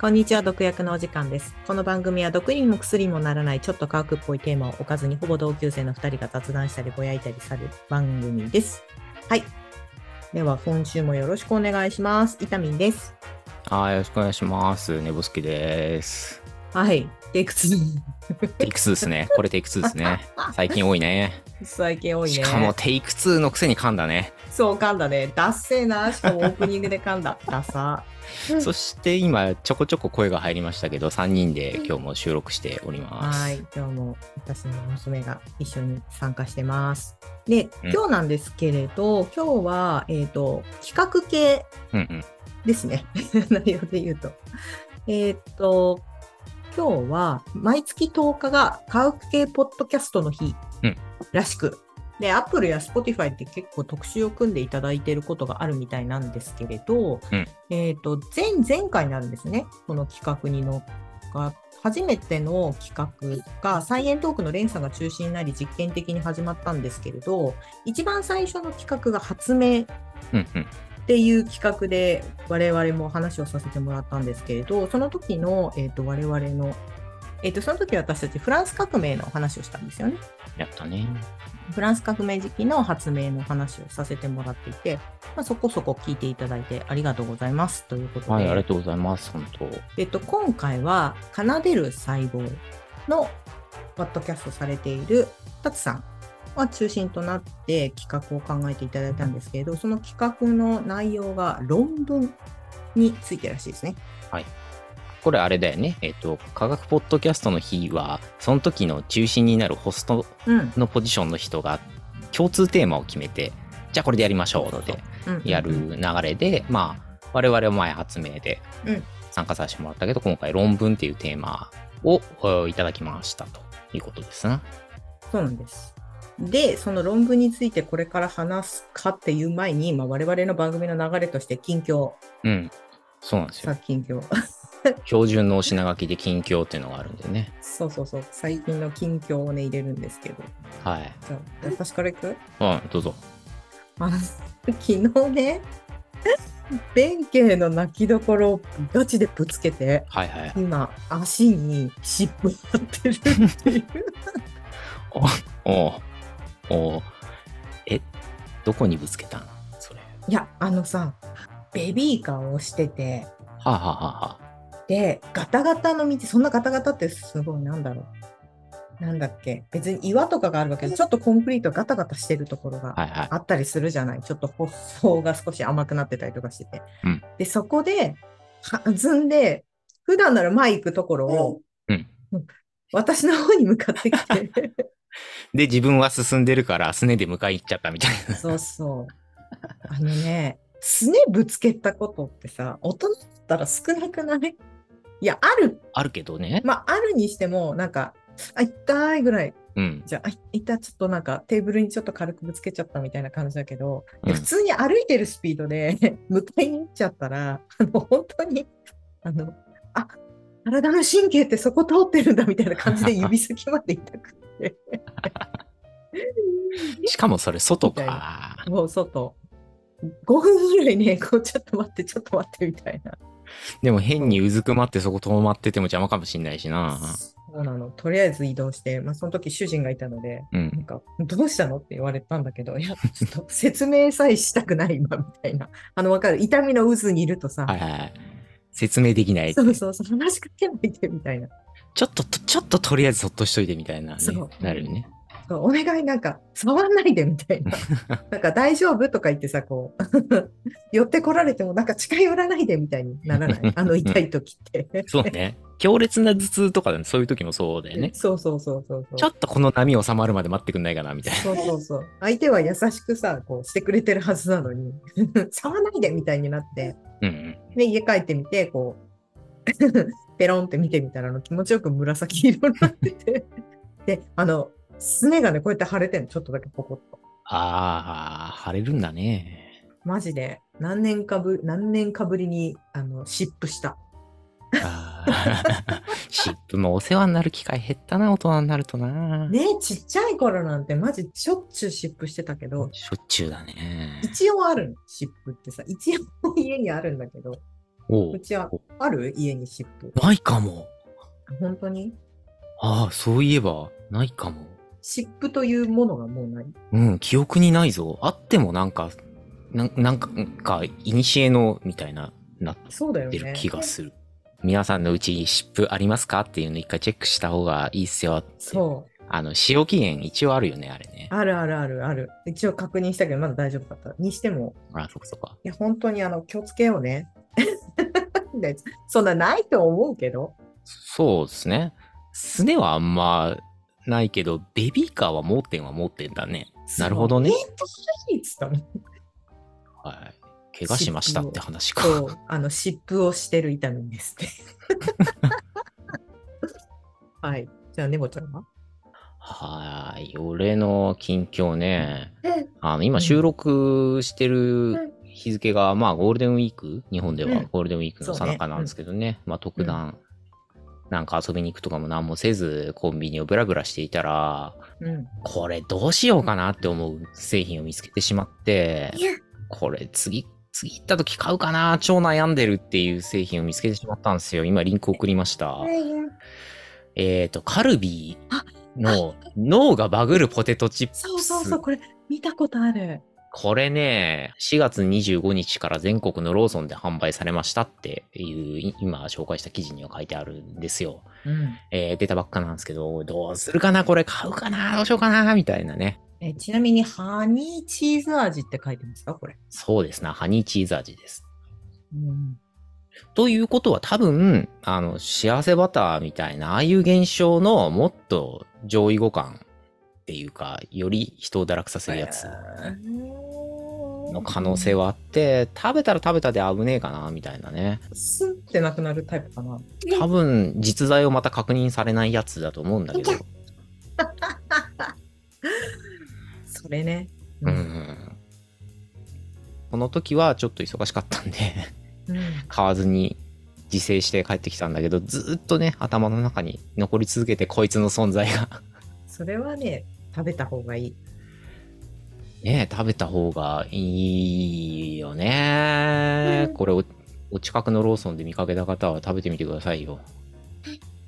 こんにちは、毒薬のお時間です。この番組は毒にも薬にもならないちょっと科学っぽいテーマを置かずにほぼ同級生の2人が雑談したりぼやいたりされる番組です。はい。では、今週もよろしくお願いします。イタミンです。はい、よろしくお願いします。ネボスキです。はい。テイク2。テイク2ですね。これテイク2ですね。最近多いね。最近多いね。しかもテイク2のくせに噛んだね。そう、噛んだね。ダッセーな。しかもオープニングで噛んだ。ダサ。うんそして今ちょこちょこ声が入りましたけど、3人で今日も収録しております。はい。今日も私の娘が一緒に参加してます。で、うん今日なんですけれど、今日は、えっ、と、企画系うんうん。ですね。内容で言うと。えーっと、今日は毎月10日が科学系ポッドキャストの日うんらしく、で、Apple や Spotify って結構特集を組んでいただいていることがあるみたいなんですけれど、うんえーっと、前、前回になるんですね。この企画に乗っか初めての企画がサイエントークの連鎖が中心になり実験的に始まったんですけれど、一番最初の企画が発明うんうん。っていう企画で我々も話をさせてもらったんですけれど、その時の、えー、と我々の、えー、とその時私たちフランス革命の話をしたんですよね。やったね。フランス革命時期の発明の話をさせてもらっていて、まあ、そこそこ聞いていただいてありがとうございますということで、はい、ありがとうございます。本当。えっと、今回は奏でる細胞のポッドキャストされているタツさんは中心となって企画を考えていただいたんですけれど、その企画の内容が論文についてらしいですね。これあれだよね。えっ、と、科学ポッドキャストの日は、その時の中心になるホストうん。のポジションの人が共通テーマを決めて、じゃあこれでやりましょうってうんやる流れで、まあ、我々は前発明でうん参加させてもらったけど、今回論文っていうテーマをおいただきましたということですな。そうなんです。で、その論文についてこれから話すかっていう前に、まあ、我々の番組の流れとして近況、うん。そうなんですさよ。近況。標準のお品書きで近況っていうのがあるんでね。そうそうそう、最近の近況をね、入れるんですけど。はい。じゃあ、私からいく？うん、どうぞ。あの昨日ね、弁慶の泣きどころをガチでぶつけて、はいはい。今、足に湿布貼ってるっていう。おうおうえ、どこにぶつけたの？それ。いや、あのさ、ベビーカーをしてて、はあ、はあはあはで、ガタガタの道、そんなガタガタってすごい、なんだろう。なんだっけ、別に岩とかがあるわけで、ちょっとコンクリートガタガタしてるところがあ、ったりするじゃない。ちょっと舗装が少し甘くなってたりとかしてて。うん。で、そこで、弾んで、普段なら前行くところを、うん。私の方に向かってきて、で、自分は進んでるから、すねで迎え行っちゃったみたいな。そうそう。あのね、すねぶつけたことってさ、大人だったら少なくない？いや、ある。あるけどね。まあ、あるにしても、なんか、あ、痛いぐらい。うん。じゃあ、あ痛い、ちょっとなんか、テーブルにちょっと軽くぶつけちゃったみたいな感じだけど、うん普通に歩いてるスピードで 迎えに行っちゃったら、あの、本当に、あの、あ、体の神経ってそこ通ってるんだみたいな感じで指先まで痛くて。しかもそれ外か。もう外。5分ぐらいね、こう、ちょっと待って、ちょっと待って、みたいな。でも変にうずくまってそこ止まってても邪魔かもしんないしな。そうなの。とりあえず移動して、まあ、その時主人がいたので、うなんん。か、どうしたのって言われたんだけど、いや、ちょっと説明さえしたくない今、みたいな。あの、わかる。痛みの渦にいるとさ、はいはい。説明できない。そうそうそう、話しかけないで、みたいな。ちょっと、ちょっととりあえずそっとしといてみたいな、ね。なるよね。お願い、なんか、触んないで、みたいな。なんか、大丈夫とか言ってさ、こう、寄ってこられても、なんか近寄らないで、みたいにならない？あの、痛い時って。そうね。強烈な頭痛とかでそういう時もそうだよね。そうそうそうそうそう。ちょっとこの波収まるまで待ってくんないかな、みたいな。そうそうそう。相手は優しくさ、こうしてくれてるはずなのに、触らないでみたいになって、うんうん。で、家帰ってみて、こう、ペロンって見てみたら、あの気持ちよく紫色になってて、で、あの、すねがね、こうやって腫れてんの、ちょっとだけポコッと。ああ、腫れるんだね。マジで、何年かぶ、何年かぶりに、あの、湿布した。あ湿布 もお世話になる機会減ったな、大人になるとな。ねちっちゃい頃なんてマジしょっちゅう湿布してたけど、しょっちゅうだね。一応あるの、湿布ってさ。一応家にあるんだけど、おううちはある家に湿布。ないかも。本当に？ああ、そういえば、ないかも。湿布というものがもうない。うん、記憶にないぞ。あってもなんか、なんなんか、なんか、いにしえの、みたいな、なっそうだよてるね。気がする。皆さんのうち湿布ありますかっていうの一回チェックした方がいいっすよ。そう。あの、使用期限一応あるよね、あれね。あるあるあるある。一応確認したけど、まだ大丈夫だった。にしても、あ、そっかそっか。いや、本当にあの、気をつけようね。でそんなないと思うけど。そうですね。すねはあんまないけど、ベビーカーは盲点は盲点だね。なるほどね。はい。怪我しましたって話か。そう、あの、湿布をしてる痛みですって。はい。じゃあ、ネボちゃんは？はーい。俺の近況ね。あの、今収録してる日付が、まあ、ゴールデンウィーク日本ではうんゴールデンウィークの最中なんですけどね。まあ、特段、なんか遊びに行くとかも何もせず、コンビニをブラブラしていたら、うん。これどうしようかなって思う製品を見つけてしまって、これ次、次行った時買うかな超悩んでるっていう製品を見つけてしまったんですよ。今リンク送りました。えっ、と、カルビーの脳がバグるポテトチップス。そうそうそう、これ、見たことある。これね、4月25日から全国のローソンで販売されましたっていう、い今紹介した記事には書いてあるんですよ。うん。えー出たばっかなんですけど、どうするかな？これ買うかな？どうしようかな？みたいなね。えちなみに、ハニーチーズ味って書いてますか？これ。そうですな、ハニーチーズ味です。うん。ということは多分、あの、幸せバターみたいな、ああいう現象のもっと上位互換っていうか、より人を堕落させるやつの可能性はあって、食べたら食べたで危ねえかな、みたいなね。スンってなくなるタイプかな。多分、実在をまた確認されないやつだと思うんだけど。それね。う。ん。この時はちょっと忙しかったんで、うん。買わずに自制して帰ってきたんだけど、ずーっとね、頭の中に残り続けて、こいつの存在がそれはね、食べた方がいい。ね食べた方がいいよね、うんこれお、お近くのローソンで見かけた方は食べてみてくださいよ。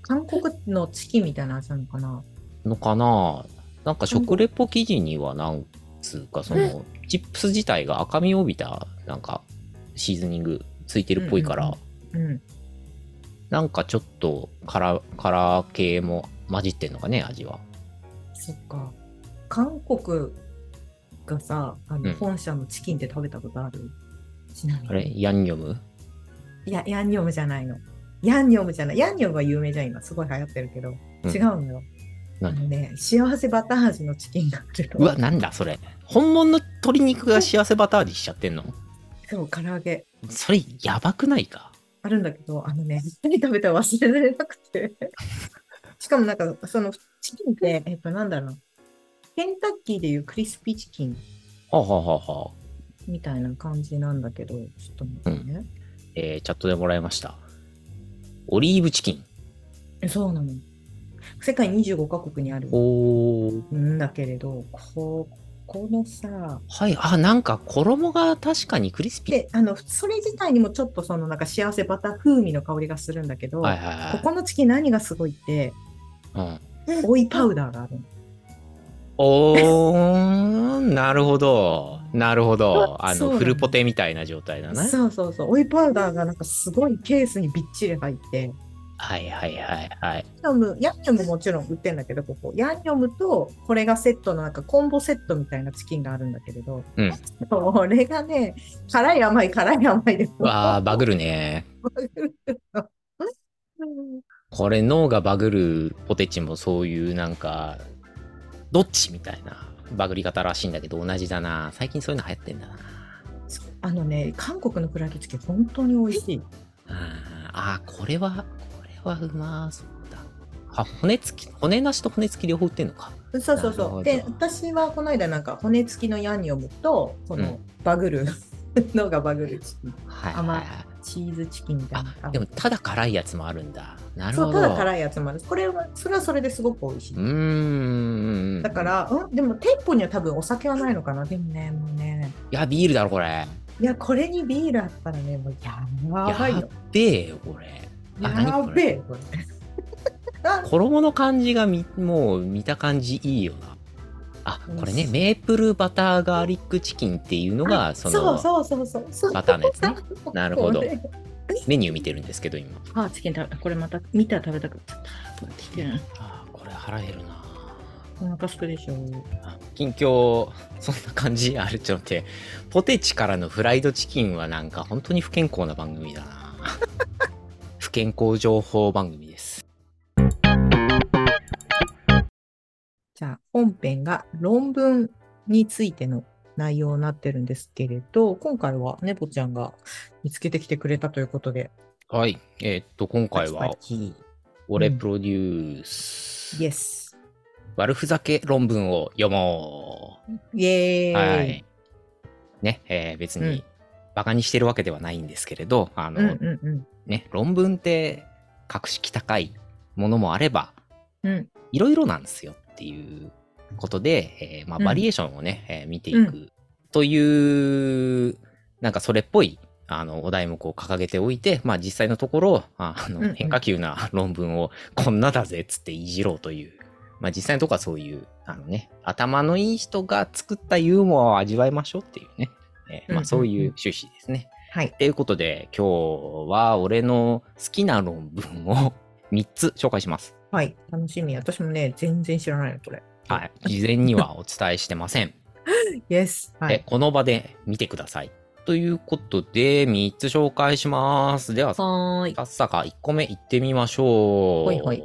韓国のチキンみたいな味なのかな？のかな？なんか食レポ記事にはなんつうか、その、チップス自体が赤みを帯びた、なんか、シーズニングついてるっぽいから、うん。なんかちょっとカラー、カラー系も混じってんのかね、味は。そっか。韓国がさ、あうんの本社のチキンって食べたことある、ちなみに。あれヤンニョム？いや、ヤンニョムじゃないの。ヤンニョムじゃない。ヤンニョムは有名じゃん、今。すごい流行ってるけど。うん違うのよ。あ何のね、幸せバター味のチキンがあるの。うわ、なんだそれ。本物の鶏肉が幸せバター味しちゃってんの？そう、唐揚げ。それ、やばくないか？あるんだけど、あのね、何食べたら忘れられなくて。しかもなんか、そのチキンって、えっと、なんだろうな。ケンタッキーでいうクリスピーチキンはあ、はあはあはあ、みたいな感じなんだけど、ちょっと待ってね。えー、チャットでもらいました。オリーブチキン。えそうなの。世界25カ国にある。んだけれど、ここのさ、はい、あ、なんか衣が確かにクリスピー。で、あの、それ自体にもちょっとそのなんか幸せバター風味の香りがするんだけど、はいはいはい。ここのチキン何がすごいって、うん、追いパウダーがあるの。おー、なるほど。なるほど。あの、フルポテみたいな状態だね。そうそうそう。追いパウダーがなんかすごいケースにびっちり入って、はいはいはいはい。ヤンニョム、ヤンニョムもちろん売ってんだけど、ここ。ヤンニョムとこれがセットのなんかコンボセットみたいなチキンがあるんだけれど、うんこれがね、辛い甘い辛い甘いで。わー、バグるね。バグるのこれ脳がバグるポテチもそういうなんか、どっちみたいなバグり方らしいんだけど同じだな。最近そういうの流行ってんだな。あのね、韓国のフライドチキン本当に美味しい。あーあー、これは、これはうまそうだ。あ、骨付き、骨なしと骨付き両方売ってんのか。そうそうそう。で、私はこの間なんか骨付きのヤンニョムと、このバグる、のがバグるチキン。はい、甘いはいはい。チーズチキンみたいな。あでもただ辛いやつもあるんだなるそう、ほど。ただ辛いやつもある。これは、それはそれですごく美味しい。うーん。だから、うん、でも店舗には多分お酒はないのかな。でもね、もうね、いやビールだろこれ。いや、これにビールあったらね、もうやばいやよ。っべえよこれ？やべえ、これ。あ衣の感じがみもう見た感じいいよな。あこれねメープルバターガーリックチキンっていうのがそのそうそうそうそう。バターのやつね。なるほどメニュー見てるんですけど今。あ、チキン食べこれまた見たら食べたくなっちゃった。あこれ腹減るな。お腹すくでしょ。あ近況そんな感じあるちょっと待って。ポテチからのフライドチキンはなんか本当に不健康な番組だな。不健康情報番組です。じゃあ、本編が論文についての内容になってるんですけれど、今回はネポちゃんが見つけてきてくれたということで、はいえーっと今回は俺プロデュース、イエス。悪ふざけ論文を読もイエう。ーイ。はい。ね、えー別うんにバカにしてるわけではないんですけれど、あの、うんうんうん。ね、論文って格式高いものもあれば、うんいろいろなんですよっていうことで、えーまあ、うんバリエーションをね、えー見ていくという、なんかそれっぽいあのお題目を掲げておいて、まあ、実際のところあの、うんうん変化球な 論文をこんなだぜっつっていじろうという、まあ、実際のところはそういうあの、ね、頭のいい人が作ったユーモアを味わいましょうっていうね、えーまあ、うんうんうんそういう趣旨ですね。はい。ということで、今日は俺の好きな論文を 3つ紹介します。はい。楽しみ。私もね、全然知らないの、これ。はい。事前にはお伝えしてません。イエス。はでい。この場で見てください。ということで、3つ紹介します。では、さ。っさか1個目いってみましょう。はいはい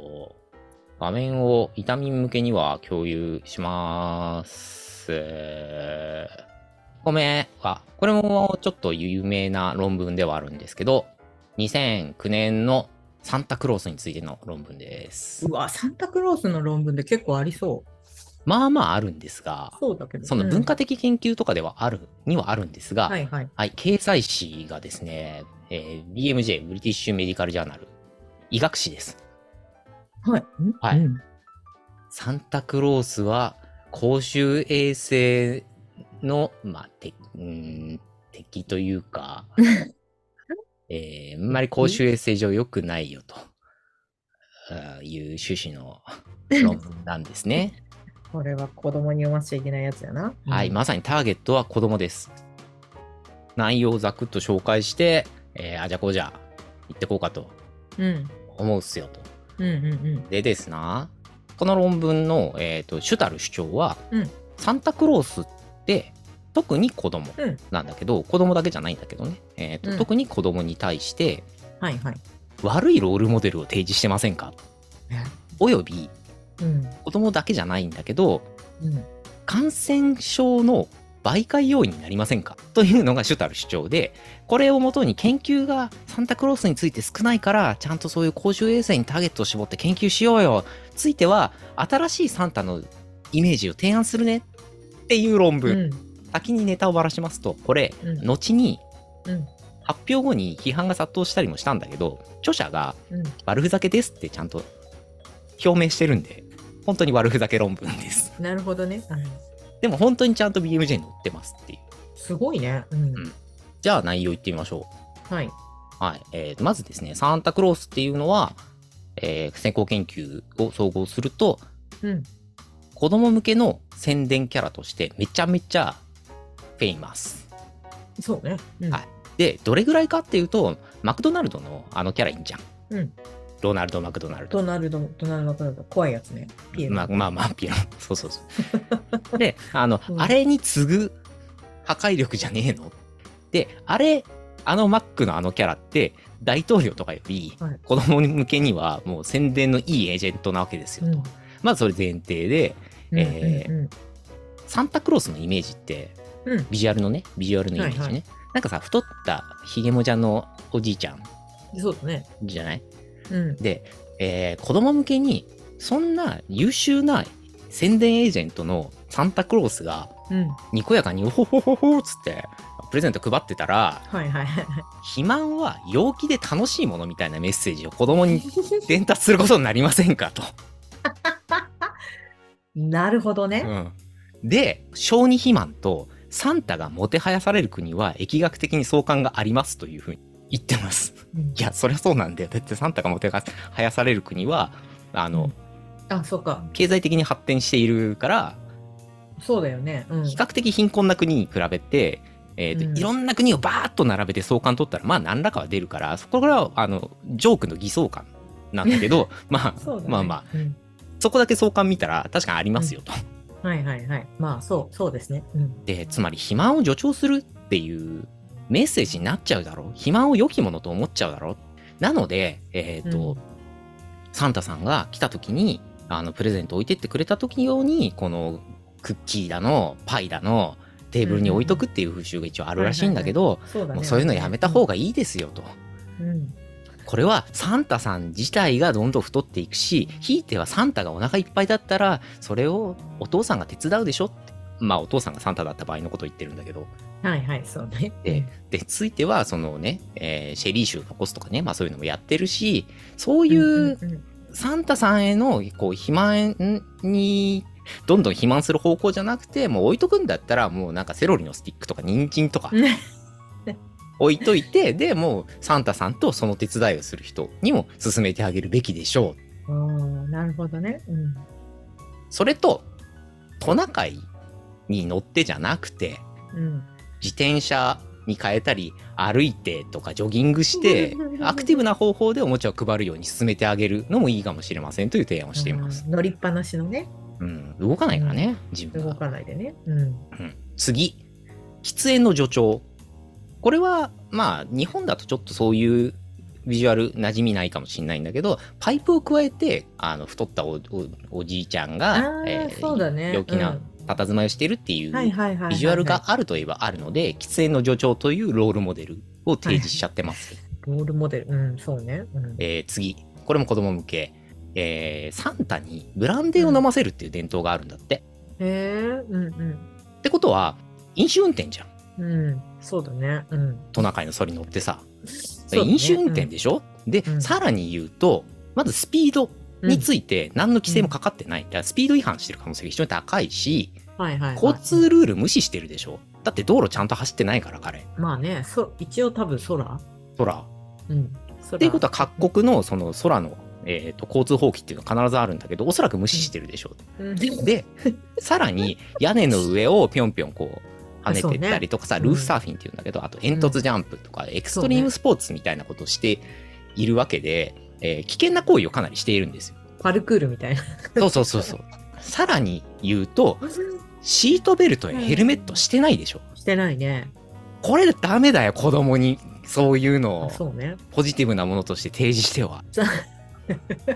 画面を痛み向けには共有します。1個目は、これもちょっと有名な論文ではあるんですけど、2009年のサンタクロースについての論文ですう。わ、サンタクロースの論文で結構ありそう。まあまああるんですが、そうだけど。その文化的研究とかではある、にはあるんですが、うんはいはい。はい、経済誌がですね、えー BMJ、ブリティッシュメディカルジャーナル、医学誌です。はい。んはいうんサンタクロースは公衆衛生の、まあ、てうーん敵というか、えーあんまり公衆衛生上良くないよという趣旨の論文なんですね。これは子供に読ませちゃいけないやつやな。はい、まさにターゲットは子供です。内容をざくっと紹介して、えーあ、じゃあこうじゃ、行ってこうかとうん。思うっすよと。うんうんうん。でですな、この論文の、えー、と主たる主張は、うんサンタクロースって特に子供うんなんだけど、子供だけじゃないんだけどね、えーとうん特に子供に対してはいはい。悪いロールモデルを提示してませんか？およびうん。子供だけじゃないんだけどうん。感染症の媒介要因になりませんか？というのが主たる主張でこれをもとに研究がサンタクロースについて少ないからちゃんとそういう公衆衛生にターゲットを絞って研究しようよついては新しいサンタのイメージを提案するねっていう論う文、ん。先にネタをばらしますとこれうん後にうん。発表後に批判が殺到したりもしたんだけど著者がうん。悪ふざけですってちゃんと表明してるんで本当に悪ふざけ論文ですなるほどね。うんでも本当にちゃんと BMJ に載ってますっていうすごいね。うん。うんじゃあ内容いってみましょはい。う。はい。えーまずですね、サンタクロースっていうのは、えー先行研究を総合すると、うん。子供向けの宣伝キャラとしてめちゃめちゃフェイマス。そうね。うんはいで、どれぐらいかっていうと、マクドナルドのあのキャラいいんじゃん。うん。ロナルド・マクドナルド。ドナルド、ドナルド、ドナルド、怖いやつね。ピエロ。まあまあまあ、ピエロ。そうそうそう。で、あの、うんあれに次ぐ破壊力じゃねえの？で、あれ、あのマックのあのキャラって、大統領とかよりはい、子供向けにはもう宣伝のいいエージェントなわけですよと。うんまずそれ前提で、えサンタクロースのイメージって、うんビジュアルのね、ビジュアルのイメージね。はいはなんかさ、太ったひげもじゃのおじいちゃんそうだね。じゃない？うん。で、えー子供向けに、そんな優秀な宣伝エージェントのサンタクロースが、うん。にこやかに、おほほほほっつって、プレゼント配ってたら、はいはいはい。肥満は陽気で楽しいものみたいなメッセージを子供に伝達することになりませんかと。なるほどね。うん、で、小児肥満とサンタがもてはやされる国は疫学的に相関がありますというふうに言ってます。うんいや、そりゃそうなんだよ。だってサンタがもてはやされる国は、あの、あ、そうか。経済的に発展しているから、そうだよね。うん。比較的貧困な国に比べて、えーとうんいろんな国をバーッと並べて相関取ったら、まあ何らかは出るから、そこからは、あの、ジョークの偽相関なんだけど、まあ、ね。まあまあ、うんそこだけ相関見たら確かにありますよと。はいはいはい。まあ、そう、そうですね。うん。で、つまり肥満を助長するっていうメッセージになっちゃうだろ？う。肥満を良きものと思っちゃうだろ？う。なので、えっ、と、うんサンタさんが来た時に、あの、プレゼント置いてってくれた時用に、このクッキーだの、パイだの、テーブルに置いとくっていう風習が一応あるらしいんだけど。もうそういうのやめた方がいいですよと。うん。これはサンタさん自体がどんどん太っていくし、ひいてはサンタがお腹いっぱいだったら、それをお父さんが手伝うでしょって。まあお父さんがサンタだった場合のことを言ってるんだけど。はいはい、そうね。で、で、ついては、そのね、えーシェリー酒を残すとかね、まあそういうのもやってるし、そういんううんサンタさんへの、こう、肥満に、どんどん肥満する方向じゃなくて、もう置いとくんだったら、もうなんかセロリのスティックとか人参とかう ん置いといて、で、もうサンタさんとその手伝いをする人にも勧めてあげるべきでしょう。おーなるほどね。うん。それと、トナカイに乗ってじゃなくて、うん。自転車に変えたり、歩いてとかジョギングして、アクティブな方法でおもちゃを配るように進めてあげるのもいいかもしれませんという提案をしています。うん乗りっぱなしのね、うん、動かないからね、自分動が。かないでね。うん。うん、次、喫煙の助長。これは、まあ、日本だとちょっとそういうビジュアル馴染みないかもしれないんだけど、パイプを加えて、あの、太ったおおおじいちゃんあが、あ、そうだね。陽気なうん佇まいをしてるっていうビジュアルがあるといえばあるので、喫煙の助長というロールモデルを提示しちゃってます。ロールモデル。うん、そうね。うん。えー次、これも子供向け。えーサンタにブランデーを飲ませるっていう伝統があるんだって。へえ、うんってことは、飲酒運転じゃん。うん。うん。そうだね。うん。トナカイのソリ乗ってさ。ね飲酒運転でしょ、で、うんさらに言うと、まずスピードについて何の規制もかかってない。だからスピード違反してる可能性が非常に高いし、うんはいはいはい。交通ルール無視してるでしょだって道路ちゃんと走ってないから、彼。まあね、そ一応多分空空。うん。空っていうことは各国のその空の、えー、と交通法規っていうのは必ずあるんだけどおそらく無視してるでしょう。うんでさらに屋根の上をぴょんぴょんこう跳ねてったりとかさ、ねルーフサーフィンっていうんだけど、あと煙突ジャンプとか、エクストリームスポーツみたいなことをしているわけで、えー危険な行為をかなりしているんですよ。パルクールみたいな。そうそうそうそう。さらに言うとシートベルトやヘルメットしてないでしょ。してないね。これダメだよ子供にそういうのをそうね。ポジティブなものとして提示しては。さ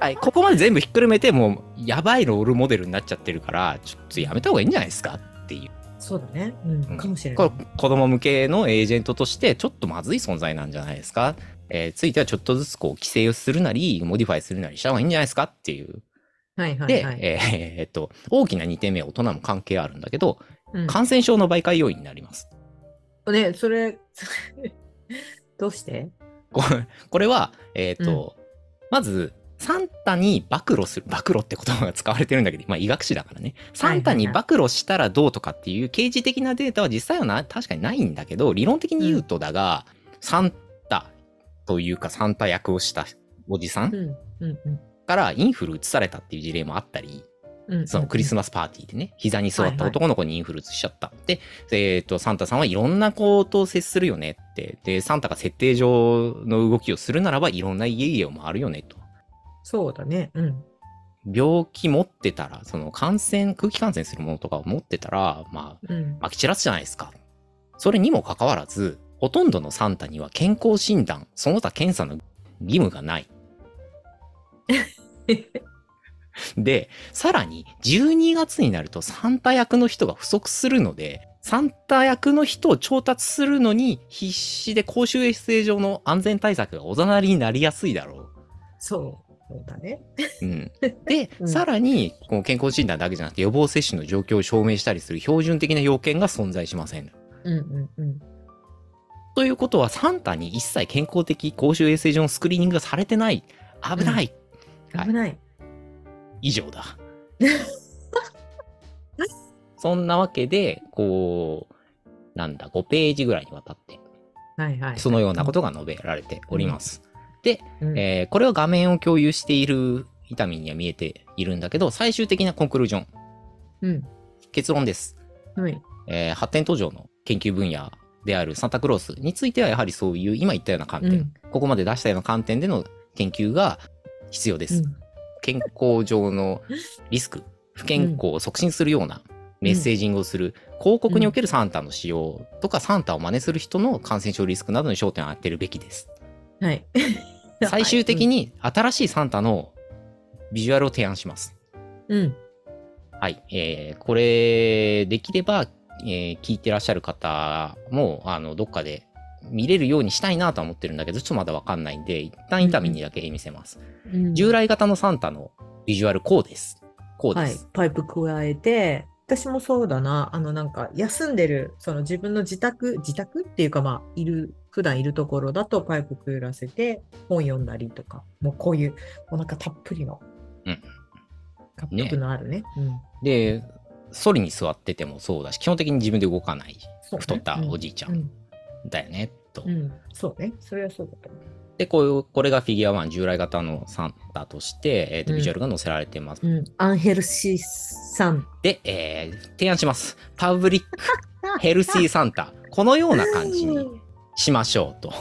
はい、ここまで全部ひっくるめて、もう、やばいロールモデルになっちゃってるから、ちょっとやめた方がいいんじゃないですか？っていう。そうだね。うん。うんかもしれない。これ、子供向けのエージェントとして、ちょっとまずい存在なんじゃないですか？えーついてはちょっとずつこう、規制をするなり、モディファイするなりした方がいいんじゃないですかっていう。はいはいで、はい。えーえーっと、大きな2点目は大人も関係あるんだけど、うん感染症の媒介要因になります。ね、それ、どうして？これこれは、えっ、と、まず、サンタに暴露する、暴露って言葉が使われてるんだけど、まあ医学史だからね。サンタに暴露したらどうとかっていう刑事的なデータは実際はな確かにないんだけど、理論的に言うとだが、サンタというかサンタ役をしたおじさうんからインフル移されたっていう事例もあったり、うん。そのクリスママスパーティーでね、膝に座った男の子にインフル移しちゃった。で、えっ、と、サンタさんはいろんな子と接するよねって。で、サンタが設定上の動きをするならば、いろんな家々を回るよねと。そうだね。うん。病気持ってたら、その感染、空気感染するものとかを持ってたら、まあ、うん。まき散らすじゃないですか。それにもかかわらず、ほとんどのサンタには健康診断、その他検査の義務がない。で、さらに12月になるとサンタ役の人が不足するので、サンタ役の人を調達するのに必死で公衆衛生上の安全対策がおざなりになりやすいだろそう。そうだね。う。うん、で、うんさらにこの健康診断だけじゃなくて予防接種の状況を証明したりする標準的な要件が存在しません。うんうんうん。ということは、サンタに一切健康的公衆衛生上のスクリーニングがされてない。危ない。はい危ない。以上だ。そんなわけで、こう、なんだ、5ページぐらいにわたって、はいはい。そのようなことが述べられております。で、うんえーこれは画面を共有している伊丹には見えているんだけど、最終的なコンクルージョン、うん。結論です。はい。えー発展途上の研究分野であるサンタクロースについては、やはりそういう今言ったような観点、うんここまで出したような観点での研究が必要です。うん健康上のリスク、不健康を促進するようなメッセージングをする、広告におけるサンタの使用とか、サンタを真似する人の感染症リスクなどに焦点を当てるべきです。はい。最終的に新しいサンタのビジュアルを提案します。うん。はい。えーこれ、できれば、えー聞いてらっしゃる方も、あの、どっかで見れるようにしたいなとは思ってるんだけど、ちょっとまだわかんないんで、一旦痛みにだけ見せます。うん従来型のサンタのビジュアルこうです。こうではいす。。パイプ加えて、私もそうだな、あのなんか休んでる、その自分の自宅、自宅っていうかまあ、いる、普段いるところだとパイプくぐらせて本読んだりとか、もうこういう、もうなんかたっぷりの、うん活力のあるね。うん。で、ソリに座っててもそうだし、基本的に自分で動かないね太ったおじいちゃうんんだよね、とう。ん。そうね。それはそうだと思う。で、こういう、これがフィギュア1従来型のサンタとして、えーとうんビジュアルが載せられてます。うん。アンヘルシーさん。で、えー提案します。パブリック ヘルシーサンタ。このような感じにしましょうと。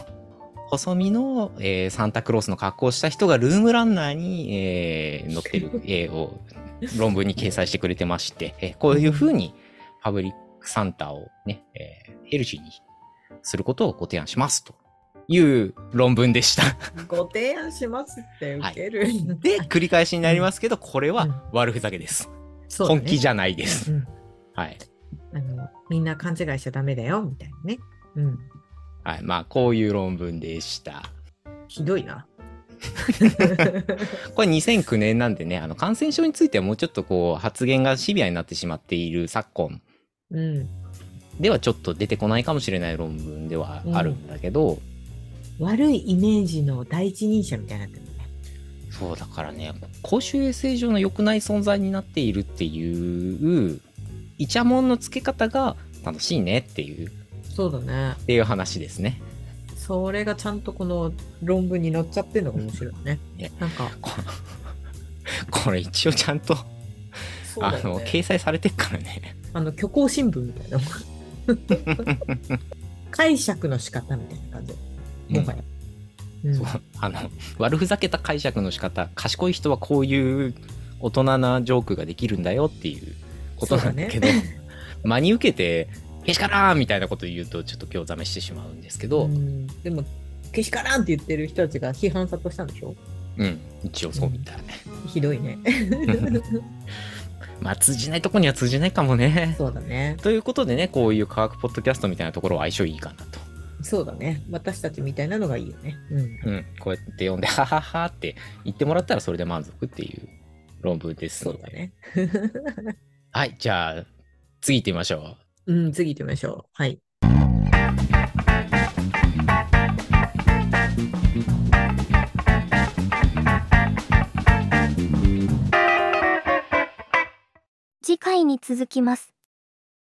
細身の、えーサンタクロースの格好をした人がルームランナーに、えー載ってる絵を論文に掲載してくれてまして、えーこういうふうにパブリックサンタをね、えーヘルシーにすることをご提案しますという論文でした。ご提案しますって受ける。で、繰り返しになりますけど、これうんは悪ふざけです。そう本気じゃないです。うんはい。あのみんな勘違いしちゃダメだよ、みたいなね。うん。はい。まあ、こういう論文でした。ひどいな。これ2009年なんでね、あの感染症についてはもうちょっとこう発言がシビアになってしまっている昨今うん。ではちょっと出てこないかもしれない論文ではあるんだけど、悪いイメージの第一人者みたいになってるね。そうだからね、公衆衛生上の良くない存在になっているっていう、イチャモンの付け方が楽しいねっていう、っそうだね。ていう話ですね。それがちゃんとこの論文に載っちゃってるのが面白いね。ねなんか、こ これ一応ちゃんと、あの、掲載されてっからね。あの虚構新聞みたいな。解釈の仕方みたいな感じ。もはや。うんそうあの悪ふざけた解釈の仕方賢い人はこういう大人なジョークができるんだよっていうことなんだけどそう真に受けて「けしからん!」みたいなこと言うとちょっと興ざめしてしまうんですけど、ううんんでも、けしからんって言ってる人たちが批判殺到したんでしょ？一応そうみたい、ひどいね。まあ通じないとこには通じないかもね。そうだね。ということでねこういう科学ポッドキャストみたいなところは相性いいかなと。そうだね。私たちみたいなのがいいよね。うん。うん、こうやって読んで「ははは」って言ってもらったらそれで満足っていう論文ですので、そうだね。はいじゃあ次行ってみましょう。うん、次行ってみましょう。はい。次回に続きます。